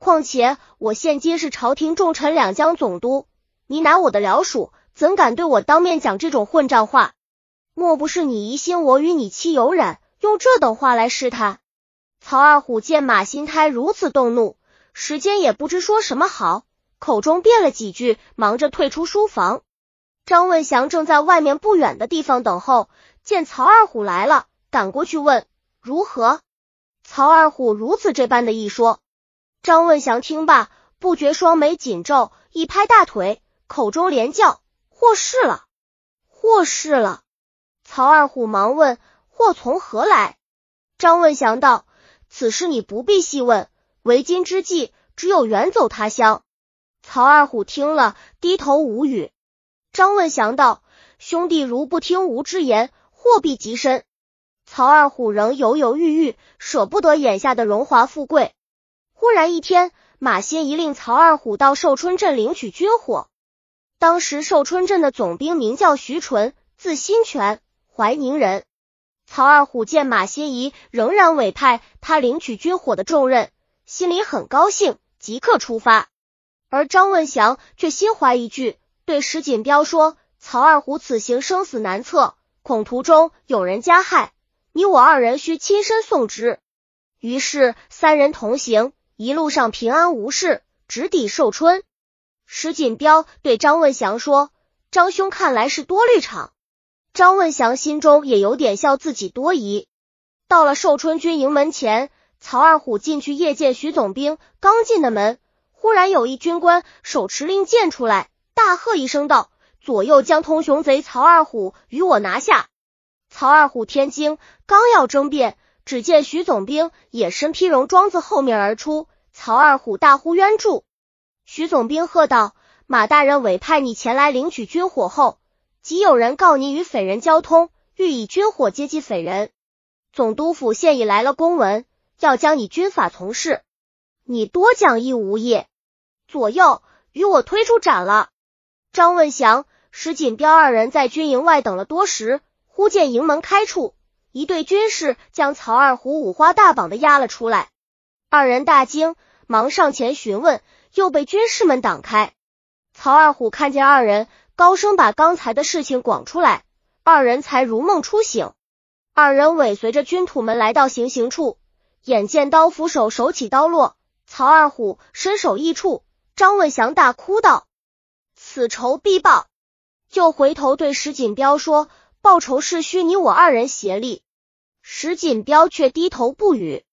况且我现今是朝廷重臣两江总督，你乃我的僚属，怎敢对我当面讲这种混账话？莫不是你疑心我与你妻有染，用这等话来试探？曹二虎见马新胎如此动怒，时间也不知说什么好，口中辩了几句，忙着退出书房。张问祥正在外面不远的地方等候，见曹二虎来了，赶过去问如何。曹二虎如此这般的一说，张问祥听罢，不觉双眉紧皱，一拍大腿，口中连叫：“祸事了，祸事了！”曹二虎忙问：“祸从何来？”张问祥道：“此事你不必细问，为今之计，只有远走他乡。”曹二虎听了，低头无语。张问祥道：“兄弟如不听吾之言，祸必极深。”曹二虎仍犹犹豫豫，舍不得眼下的荣华富贵。忽然一天，马新一令曹二虎到寿春镇领取军火。当时寿春镇的总兵名叫徐纯，字新泉，怀宁人。曹二虎见马新仪仍然委派他领取军火的重任，心里很高兴，即刻出发。而张问祥却心怀一惧。对石锦标说：“曹二虎此行生死难测，恐途中有人加害，你我二人需亲身送之。”于是三人同行，一路上平安无事，直抵寿春。石锦标对张问祥说：“张兄看来是多虑场。”张问祥心中也有点笑自己多疑。到了寿春军营门前，曹二虎进去夜见徐总兵，刚进的门，忽然有一军官手持令箭出来。大喝一声道：“左右将通雄贼曹二虎与我拿下！”曹二虎天惊，刚要争辩，只见徐总兵也身披戎装自后面而出。曹二虎大呼冤住！徐总兵喝道：“马大人委派你前来领取军火后，即有人告你与匪人交通，欲以军火接济匪人。总督府现已来了公文，要将你军法从事。你多讲义无益，左右与我推出斩了！”张问祥、石锦彪二人在军营外等了多时，忽见营门开处，一队军士将曹二虎五花大绑的押了出来。二人大惊，忙上前询问，又被军士们挡开。曹二虎看见二人，高声把刚才的事情广出来，二人才如梦初醒。二人尾随着军土们来到行刑处，眼见刀斧手手起刀落，曹二虎身首异处，张问祥大哭道。此仇必报，又回头对石锦标说：“报仇是需你我二人协力。”石锦标却低头不语。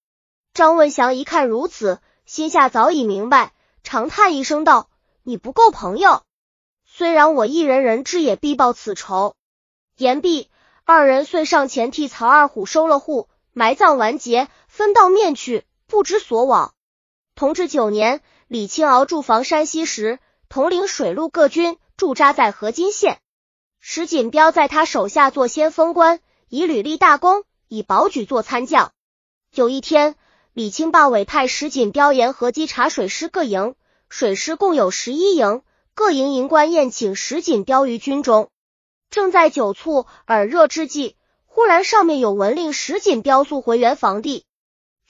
张问祥一看如此，心下早已明白，长叹一声道：“你不够朋友。虽然我一人人之，也必报此仇。”言毕，二人遂上前替曹二虎收了户，埋葬完结，分道面去，不知所往。同治九年，李清鳌驻防山西时。统领水陆各军驻扎在河津县，石锦标在他手下做先锋官，以屡立大功，以保举做参将。有一天，李清霸委派石锦标沿河稽查水师各营，水师共有十一营，各营营官宴请石锦标于军中。正在酒促耳热之际，忽然上面有文令石锦标速回原防地。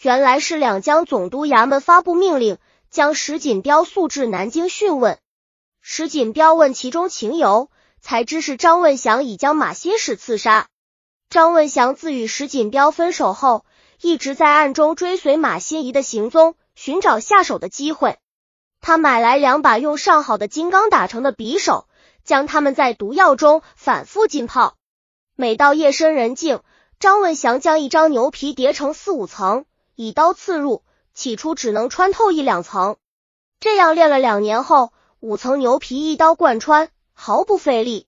原来是两江总督衙门发布命令，将石锦标速至南京讯问。石锦标问其中情由，才知是张问祥已将马新使刺杀。张问祥自与石锦标分手后，一直在暗中追随马新仪的行踪，寻找下手的机会。他买来两把用上好的金刚打成的匕首，将它们在毒药中反复浸泡。每到夜深人静，张文祥将一张牛皮叠成四五层，以刀刺入，起初只能穿透一两层。这样练了两年后。五层牛皮一刀贯穿，毫不费力。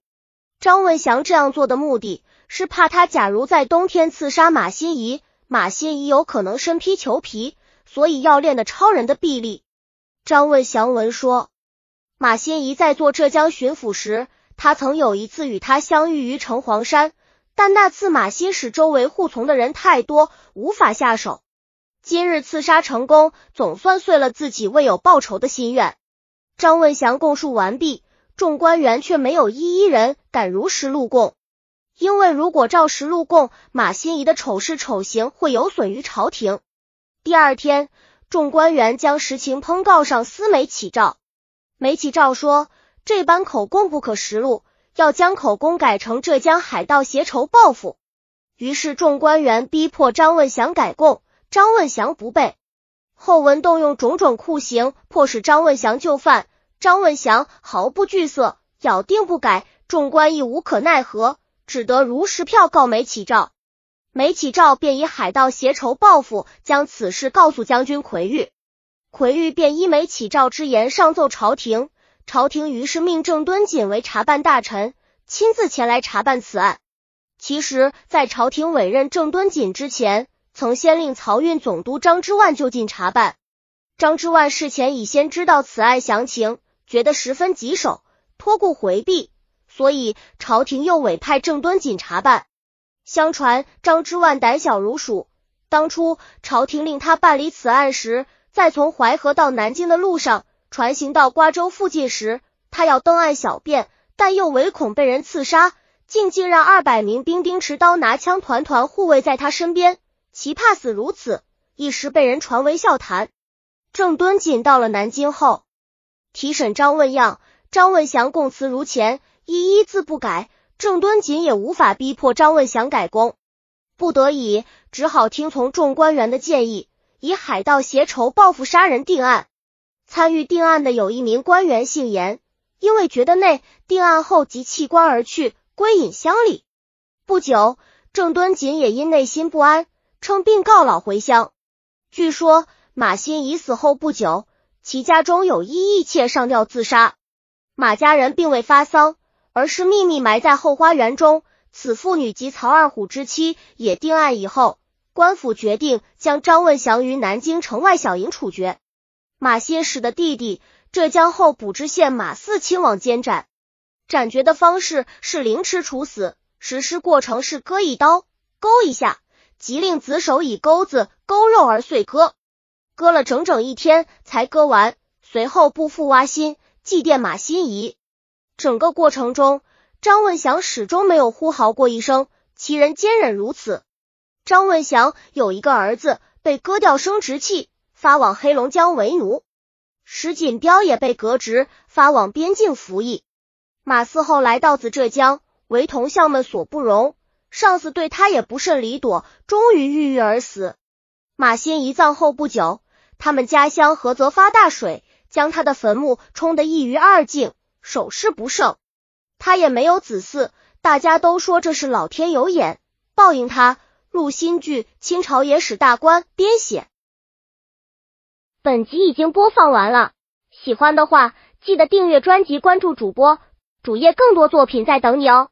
张文祥这样做的目的是怕他假如在冬天刺杀马新仪，马新仪有可能身披裘皮，所以要练的超人的臂力。张问祥文说，马新仪在做浙江巡抚时，他曾有一次与他相遇于城隍山，但那次马新使周围护从的人太多，无法下手。今日刺杀成功，总算遂了自己未有报仇的心愿。张问祥供述完毕，众官员却没有一一人敢如实录供，因为如果照实录供，马新仪的丑事丑行会有损于朝廷。第二天，众官员将实情烹告上司梅启照。梅启照说：“这般口供不可实录，要将口供改成浙江海盗携仇报复。”于是众官员逼迫张问祥改供，张问祥不备。后文动用种种酷刑，迫使张问祥就范。张问祥毫不惧色，咬定不改。众官亦无可奈何，只得如实票告梅启照。梅启照便以海盗携仇报复，将此事告诉将军奎玉。奎玉便依梅启照之言上奏朝廷。朝廷于是命郑敦锦为查办大臣，亲自前来查办此案。其实，在朝廷委任郑敦锦之前，曾先令漕运总督张之万就近查办。张之万事前已先知道此案详情，觉得十分棘手，托故回避。所以朝廷又委派郑敦锦查办。相传张之万胆小如鼠，当初朝廷令他办理此案时，在从淮河到南京的路上，船行到瓜州附近时，他要登岸小便，但又唯恐被人刺杀，竟竟让二百名兵丁持刀拿枪团团护卫在他身边，其怕死如此，一时被人传为笑谈。郑敦锦到了南京后，提审张问样，张问祥供词如前。一一字不改，郑敦锦也无法逼迫张问祥改功，不得已只好听从众官员的建议，以海盗携仇报复杀人定案。参与定案的有一名官员姓严，因为觉得内定案后即弃官而去，归隐乡里。不久，郑敦锦也因内心不安，称病告老回乡。据说马新已死后不久，其家中有一义妾上吊自杀，马家人并未发丧。而是秘密埋在后花园中。此妇女及曹二虎之妻也定案以后，官府决定将张问祥于南京城外小营处决。马新使的弟弟浙江候补知县马四亲往监斩。斩决的方式是凌迟处死，实施过程是割一刀，勾一下，即令子手以钩子勾肉而碎割。割了整整一天才割完，随后不复挖心，祭奠马新仪。整个过程中，张问祥始终没有呼嚎过一声。其人坚忍如此。张问祥有一个儿子被割掉生殖器，发往黑龙江为奴；石锦彪也被革职，发往边境服役。马四后来到自浙江，为同乡们所不容，上司对他也不甚礼朵，终于郁郁而死。马新遗葬后不久，他们家乡菏泽发大水，将他的坟墓冲得一鱼二净。手势不胜，他也没有子嗣，大家都说这是老天有眼，报应他。入新剧《清朝野史大观》编写。本集已经播放完了，喜欢的话记得订阅专辑，关注主播，主页更多作品在等你哦。